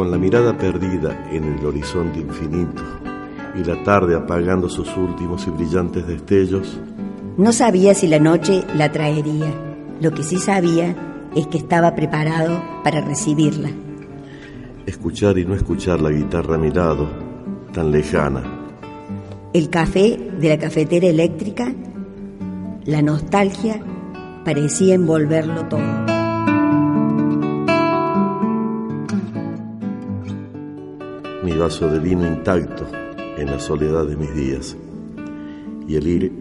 Con la mirada perdida en el horizonte infinito y la tarde apagando sus últimos y brillantes destellos. No sabía si la noche la traería. Lo que sí sabía es que estaba preparado para recibirla. Escuchar y no escuchar la guitarra a mi lado, tan lejana. El café de la cafetera eléctrica, la nostalgia parecía envolverlo todo. Mi vaso de vino intacto en la soledad de mis días, y el ir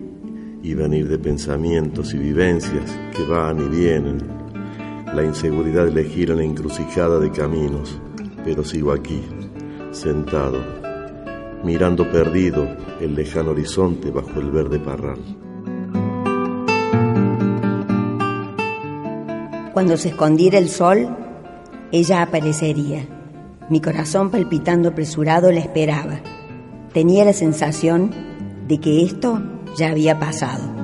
y venir de pensamientos y vivencias que van y vienen, la inseguridad de elegir en la encrucijada de caminos, pero sigo aquí, sentado, mirando perdido el lejano horizonte bajo el verde parral. Cuando se escondiera el sol, ella aparecería mi corazón palpitando apresurado la esperaba. Tenía la sensación de que esto ya había pasado.